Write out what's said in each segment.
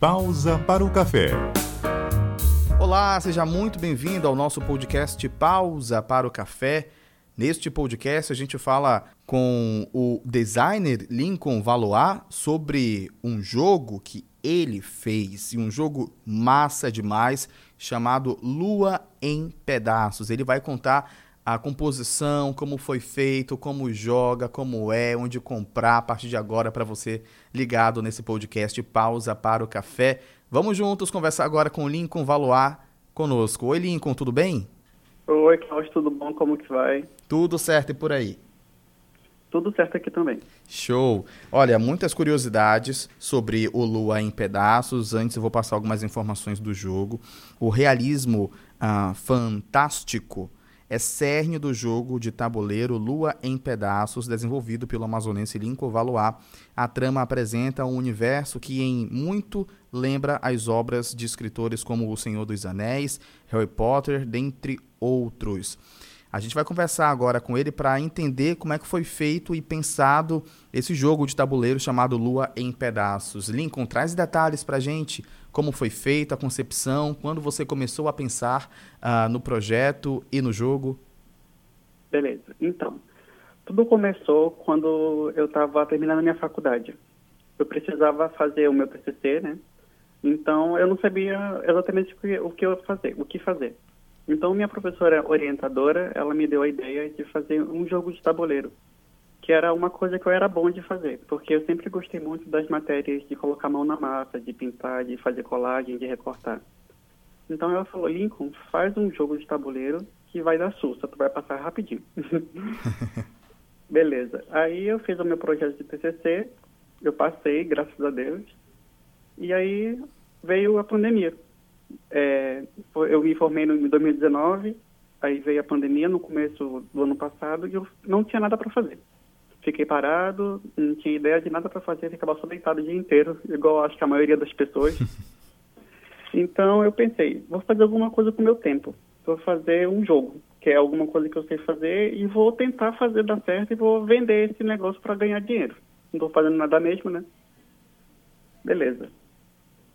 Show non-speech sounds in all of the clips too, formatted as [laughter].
Pausa para o café. Olá, seja muito bem-vindo ao nosso podcast Pausa para o Café. Neste podcast, a gente fala com o designer Lincoln Valois sobre um jogo que ele fez, e um jogo massa demais, chamado Lua em Pedaços. Ele vai contar a composição, como foi feito, como joga, como é, onde comprar a partir de agora para você ligado nesse podcast Pausa para o Café. Vamos juntos conversar agora com Lincoln Valois conosco. Oi, Lincoln, tudo bem? Oi, Cláudio, tudo bom? Como que vai? Tudo certo e por aí? Tudo certo aqui também. Show! Olha, muitas curiosidades sobre o Lua em Pedaços. Antes eu vou passar algumas informações do jogo. O realismo ah, fantástico é cerne do jogo de tabuleiro Lua em Pedaços, desenvolvido pelo amazonense Lincoln Valois. A trama apresenta um universo que em muito lembra as obras de escritores como O Senhor dos Anéis, Harry Potter, dentre outros. A gente vai conversar agora com ele para entender como é que foi feito e pensado esse jogo de tabuleiro chamado Lua em Pedaços. Lincoln, traz detalhes para a gente, como foi feita a concepção, quando você começou a pensar uh, no projeto e no jogo. Beleza, então, tudo começou quando eu estava terminando a minha faculdade. Eu precisava fazer o meu TCC, né? Então eu não sabia exatamente o que eu fazer, o que fazer. Então, minha professora orientadora, ela me deu a ideia de fazer um jogo de tabuleiro, que era uma coisa que eu era bom de fazer, porque eu sempre gostei muito das matérias de colocar a mão na massa, de pintar, de fazer colagem, de recortar. Então ela falou, Lincoln, faz um jogo de tabuleiro que vai dar susto, tu vai passar rapidinho. [laughs] Beleza. Aí eu fiz o meu projeto de TCC, eu passei, graças a Deus, e aí veio a pandemia. É, eu me formei em 2019, aí veio a pandemia no começo do ano passado e eu não tinha nada para fazer. Fiquei parado, não tinha ideia de nada para fazer, ficava só deitado o dia inteiro, igual acho que a maioria das pessoas. [laughs] então eu pensei, vou fazer alguma coisa com o meu tempo. Vou fazer um jogo, que é alguma coisa que eu sei fazer, e vou tentar fazer dar certo e vou vender esse negócio para ganhar dinheiro. Não estou fazendo nada mesmo, né? Beleza.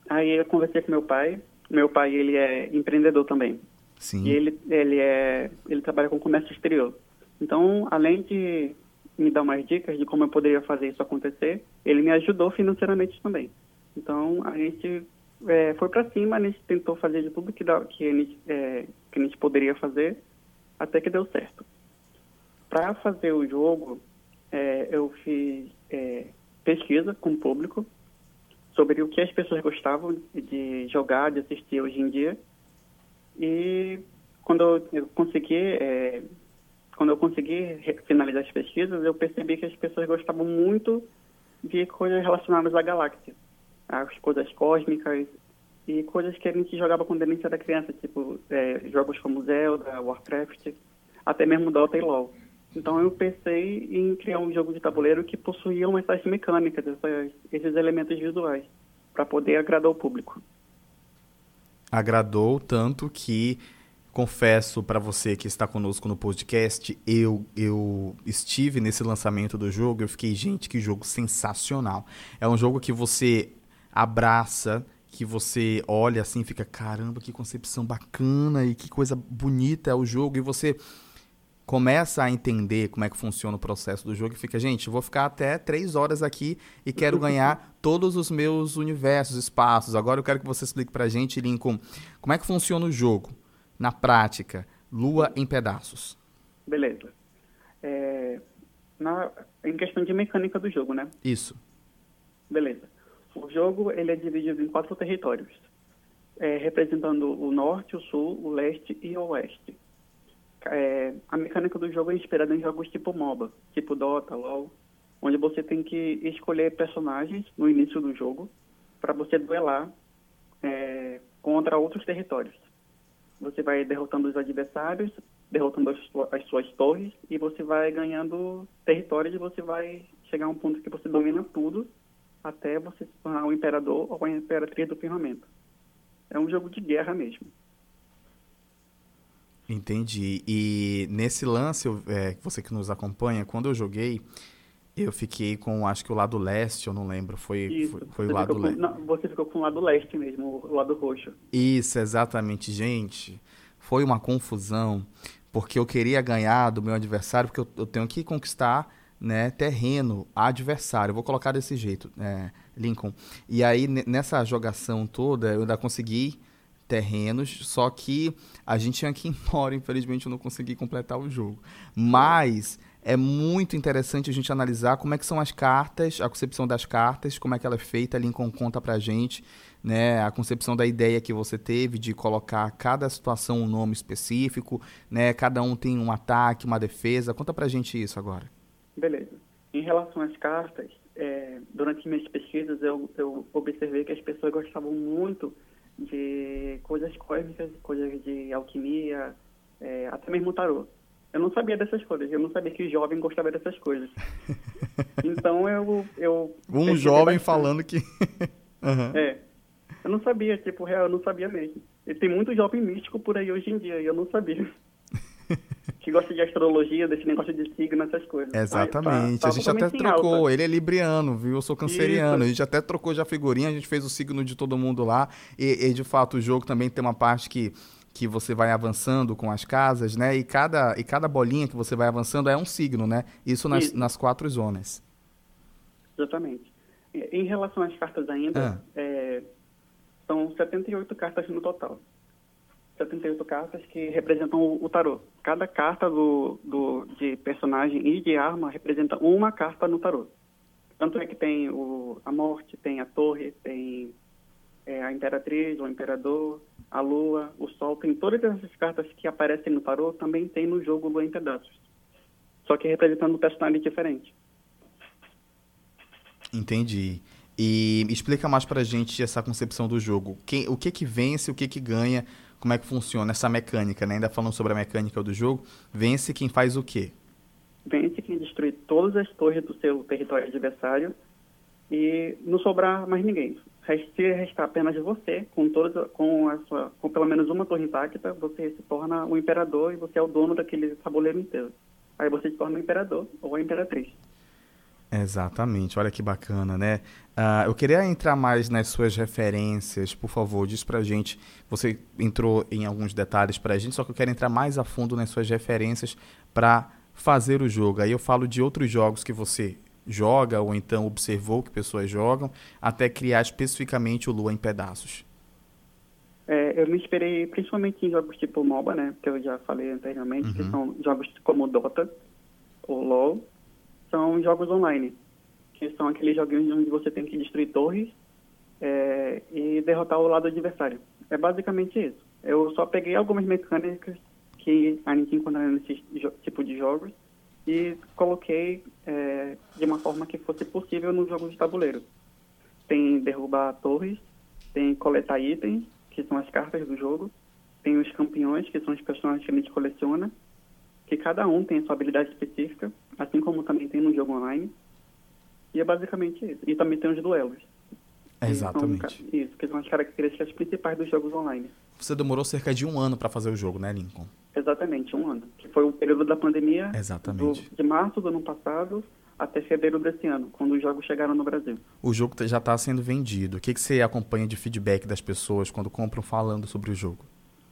Aí eu conversei com meu pai, meu pai, ele é empreendedor também. Sim. E ele, ele, é, ele trabalha com comércio exterior. Então, além de me dar umas dicas de como eu poderia fazer isso acontecer, ele me ajudou financeiramente também. Então, a gente é, foi para cima, a gente tentou fazer de tudo que, dá, que, a gente, é, que a gente poderia fazer, até que deu certo. Para fazer o jogo, é, eu fiz é, pesquisa com o público, sobre o que as pessoas gostavam de jogar, de assistir hoje em dia. E quando eu consegui, é, quando eu consegui finalizar as pesquisas, eu percebi que as pessoas gostavam muito de coisas relacionadas à galáxia, as coisas cósmicas e coisas que a gente jogava quando a gente era criança, tipo é, jogos como Zelda, Warcraft, até mesmo Dota e LoL. Então eu pensei em criar um jogo de tabuleiro que possuía essas mecânicas, essas, esses elementos visuais, para poder agradar o público. Agradou tanto que confesso para você que está conosco no podcast, eu eu estive nesse lançamento do jogo, eu fiquei, gente, que jogo sensacional. É um jogo que você abraça, que você olha assim, fica, caramba, que concepção bacana e que coisa bonita é o jogo e você começa a entender como é que funciona o processo do jogo e fica, gente, vou ficar até três horas aqui e quero ganhar todos os meus universos, espaços. Agora eu quero que você explique pra gente, Lincoln, como é que funciona o jogo, na prática, Lua em pedaços. Beleza. É, na, em questão de mecânica do jogo, né? Isso. Beleza. O jogo ele é dividido em quatro territórios, é, representando o norte, o sul, o leste e o oeste é, a mecânica do jogo é inspirada em jogos tipo MOBA, tipo Dota, LoL, onde você tem que escolher personagens no início do jogo para você duelar é, contra outros territórios. Você vai derrotando os adversários, derrotando as, as suas torres e você vai ganhando territórios e você vai chegar a um ponto que você domina tudo até você se tornar o imperador ou a imperatriz do firmamento. É um jogo de guerra mesmo. Entendi. E nesse lance, é, você que nos acompanha, quando eu joguei, Eu fiquei com, acho que o lado leste, eu não lembro. Foi, Isso, foi, foi o lado leste. Você ficou com o lado leste mesmo, o lado roxo. Isso, exatamente. Gente, foi uma confusão, porque eu queria ganhar do meu adversário, porque eu, eu tenho que conquistar né, terreno adversário. Eu vou colocar desse jeito, é, Lincoln. E aí, nessa jogação toda, eu ainda consegui terrenos, só que a gente tinha que ir embora, infelizmente eu não consegui completar o jogo. Mas é muito interessante a gente analisar como é que são as cartas, a concepção das cartas, como é que ela é feita, Lincoln conta pra gente, né, a concepção da ideia que você teve de colocar cada situação um nome específico, né, cada um tem um ataque, uma defesa, conta pra gente isso agora. Beleza. Em relação às cartas, é, durante minhas pesquisas eu, eu observei que as pessoas gostavam muito de coisas cósmicas, coisas de alquimia, é, até mesmo tarô. Eu não sabia dessas coisas, eu não sabia que o jovem gostava dessas coisas. [laughs] Então eu. eu um jovem bastante. falando que. [laughs] uhum. É. Eu não sabia, tipo, real, eu não sabia mesmo. E tem muito jovem místico por aí hoje em dia, e eu não sabia. Que gosta de astrologia, desse negócio de signo, essas coisas. Exatamente. Tá, tá a gente até trocou. Alta. Ele é libriano, viu? Eu sou canceriano. Isso. A gente até trocou já figurinha, a gente fez o signo de todo mundo lá. E, e, de fato, o jogo também tem uma parte que, que você vai avançando com as casas, né? E cada, e cada bolinha que você vai avançando é um signo, né? Isso nas, Isso. nas quatro zonas. Exatamente. Em relação às cartas ainda, ah. é, são 78 cartas no total. 78 cartas que representam o, o tarô. Cada carta do, do, de personagem e de arma representa uma carta no tarô. Tanto é que tem o, a morte, tem a torre, tem é, a imperatriz, o imperador, a lua, o sol. Tem todas essas cartas que aparecem no tarô, também tem no jogo Lua em. Só que representando um personagem diferente. Entendi. E explica mais pra gente essa concepção do jogo. Quem, o que que vence, o que que ganha, como é que funciona essa mecânica, né? Ainda falando sobre a mecânica do jogo, vence quem faz o quê? Vence quem destrói todas as torres do seu território adversário e não sobrar mais ninguém. Se restar apenas você, com, todas, com, a sua, com pelo menos uma torre intacta, você se torna o imperador e você é o dono daquele tabuleiro inteiro. Aí você se torna o imperador ou a imperatriz. Exatamente, olha que bacana, né? Uh, eu queria entrar mais nas suas referências, por favor, diz pra gente. Você entrou em alguns detalhes pra gente, só que eu quero entrar mais a fundo nas suas referências para fazer o jogo. Aí eu falo de outros jogos que você joga ou então observou que pessoas jogam, até criar especificamente o Lua em pedaços. É, eu me inspirei principalmente em jogos tipo MOBA, né? Que eu já falei anteriormente, uhum. que são jogos como Dota ou LoL são jogos online, que são aqueles joguinhos onde você tem que destruir torres é, e derrotar o lado adversário. É basicamente isso. Eu só peguei algumas mecânicas que a gente encontra nesse tipo de jogos e coloquei é, de uma forma que fosse possível no jogo de tabuleiro. Tem derrubar torres, tem coletar itens, que são as cartas do jogo, tem os campeões, que são os personagens que a gente coleciona, que cada um tem sua habilidade específica, assim como também tem no jogo online. E é basicamente isso. E também tem os duelos. exatamente. São, isso, que são as características principais dos jogos online. Você demorou cerca de um ano para fazer o jogo, né, Lincoln? Exatamente, um ano. Que foi o período da pandemia. Exatamente. Do, de março do ano passado até fevereiro desse ano, quando os jogos chegaram no Brasil. O jogo já está sendo vendido. O que, que você acompanha de feedback das pessoas quando compram falando sobre o jogo?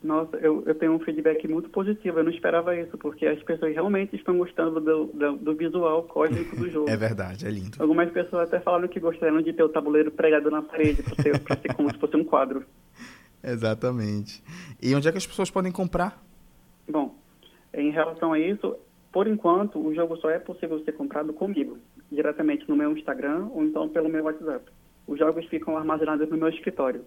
Nossa, eu, eu tenho um feedback muito positivo. Eu não esperava isso, porque as pessoas realmente estão gostando do, do, do visual cósmico do [laughs] jogo. é verdade, é lindo. Algumas pessoas até falaram que gostariam de ter o tabuleiro pregado na parede, para ser, ser como se fosse um quadro. [laughs] Exatamente. E onde é que as pessoas podem comprar? Bom, em relação a isso, por enquanto, o jogo só é possível ser comprado comigo, diretamente no meu Instagram ou então pelo meu WhatsApp. Os jogos ficam armazenados no meu escritório.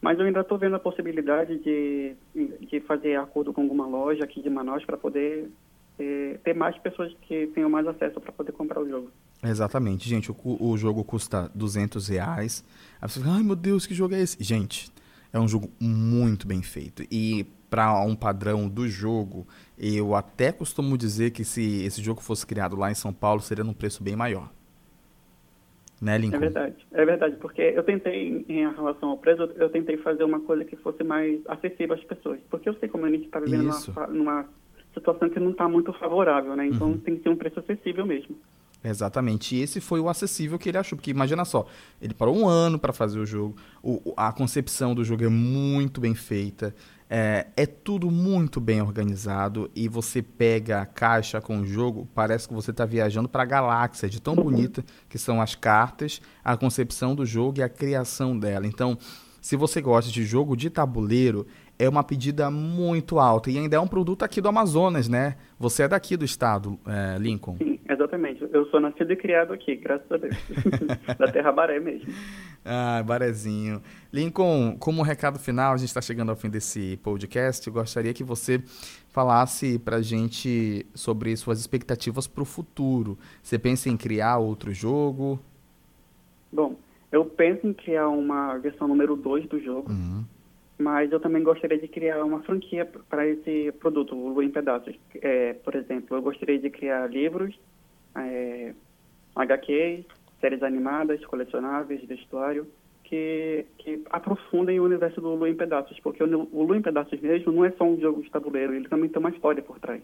Mas eu ainda estou vendo a possibilidade de, de fazer acordo com alguma loja aqui de Manaus para poder é, ter mais pessoas que tenham mais acesso para poder comprar o jogo. Exatamente, gente. O, o jogo custa 200 reais. Aí você fala, ai meu Deus, que jogo é esse? Gente, é um jogo muito bem feito. E para um padrão do jogo, eu até costumo dizer que se esse jogo fosse criado lá em São Paulo, seria num preço bem maior né, Lincoln? É verdade, é verdade, porque eu tentei, em relação ao preço, eu tentei fazer uma coisa que fosse mais acessível às pessoas, porque eu sei como a gente está vivendo numa, numa, situação que não está muito favorável, né, então uhum. tem que ser um preço acessível mesmo. Exatamente. E esse foi o acessível que ele achou. Porque imagina só, ele parou um ano para fazer o jogo. O, a concepção do jogo é muito bem feita. É, é, tudo muito bem organizado e você pega a caixa com o jogo, parece que você está viajando para a galáxia, de tão bonita que são as cartas, a concepção do jogo e a criação dela. Então, se você gosta de jogo de tabuleiro, é uma pedida muito alta e ainda é um produto aqui do Amazonas, né? Você é daqui do estado, é, Lincoln. Exatamente. Eu sou nascido e criado aqui, graças a Deus. [laughs] da terra Baré mesmo. Ah, Barezinho. Lincoln, como recado final, a gente está chegando ao fim desse podcast. Eu gostaria que você falasse para a gente sobre suas expectativas para o futuro. Você pensa em criar outro jogo? Bom, eu penso em criar uma versão número 2 do jogo. Uhum mas eu também gostaria de criar uma franquia para esse produto, o Lu em Pedaços. É, por exemplo, eu gostaria de criar livros é, HQs, séries animadas, colecionáveis, vestuário, que, que aprofundem o universo do Lu em Pedaços, porque o, o Lu em Pedaços mesmo não é só um jogo de tabuleiro, ele também tem uma história por trás.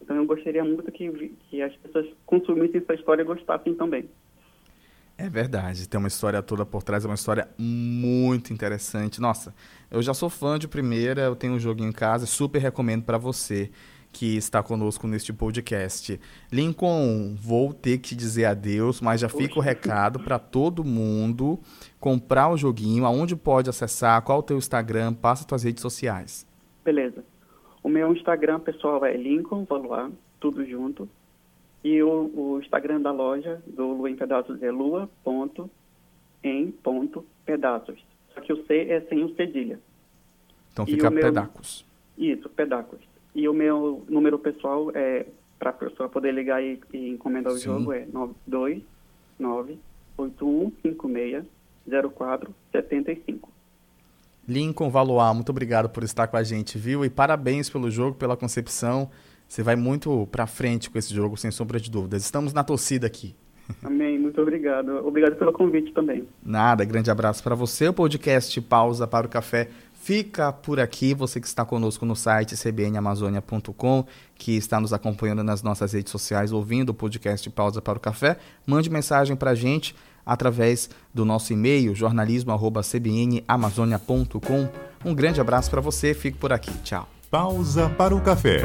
Então eu gostaria muito que, que as pessoas consumissem essa história e gostassem também. É verdade, tem uma história toda por trás, é uma história muito interessante. Nossa, eu já sou fã de primeira, eu tenho um joguinho em casa, super recomendo para você que está conosco neste podcast. Lincoln, vou ter que dizer adeus, mas já fica o recado para todo mundo comprar o joguinho, aonde pode acessar, qual o teu Instagram, passa tuas redes sociais. Beleza. O meu Instagram pessoal é Lincoln tudo junto. E o, o Instagram da loja do Lua em Pedaços é lua.em.pedaços. Só que o C é sem o cedilha. Então fica pedacos. Meu... Isso, pedacos. E o meu número pessoal é para a pessoa poder ligar e, e encomendar o Sim. jogo é 92981560475. Lincoln Valois, muito obrigado por estar com a gente, viu? E parabéns pelo jogo, pela concepção. Você vai muito para frente com esse jogo, sem sombra de dúvidas. Estamos na torcida aqui. Amém, muito obrigado. Obrigado pelo convite também. Nada, grande abraço para você. O podcast Pausa para o Café fica por aqui. Você que está conosco no site cbnamazônia.com, que está nos acompanhando nas nossas redes sociais, ouvindo o podcast Pausa para o Café, mande mensagem para a gente através do nosso e-mail jornalismo@cbnamazônia.com. Um grande abraço para você, fique por aqui. Tchau. Pausa para o café.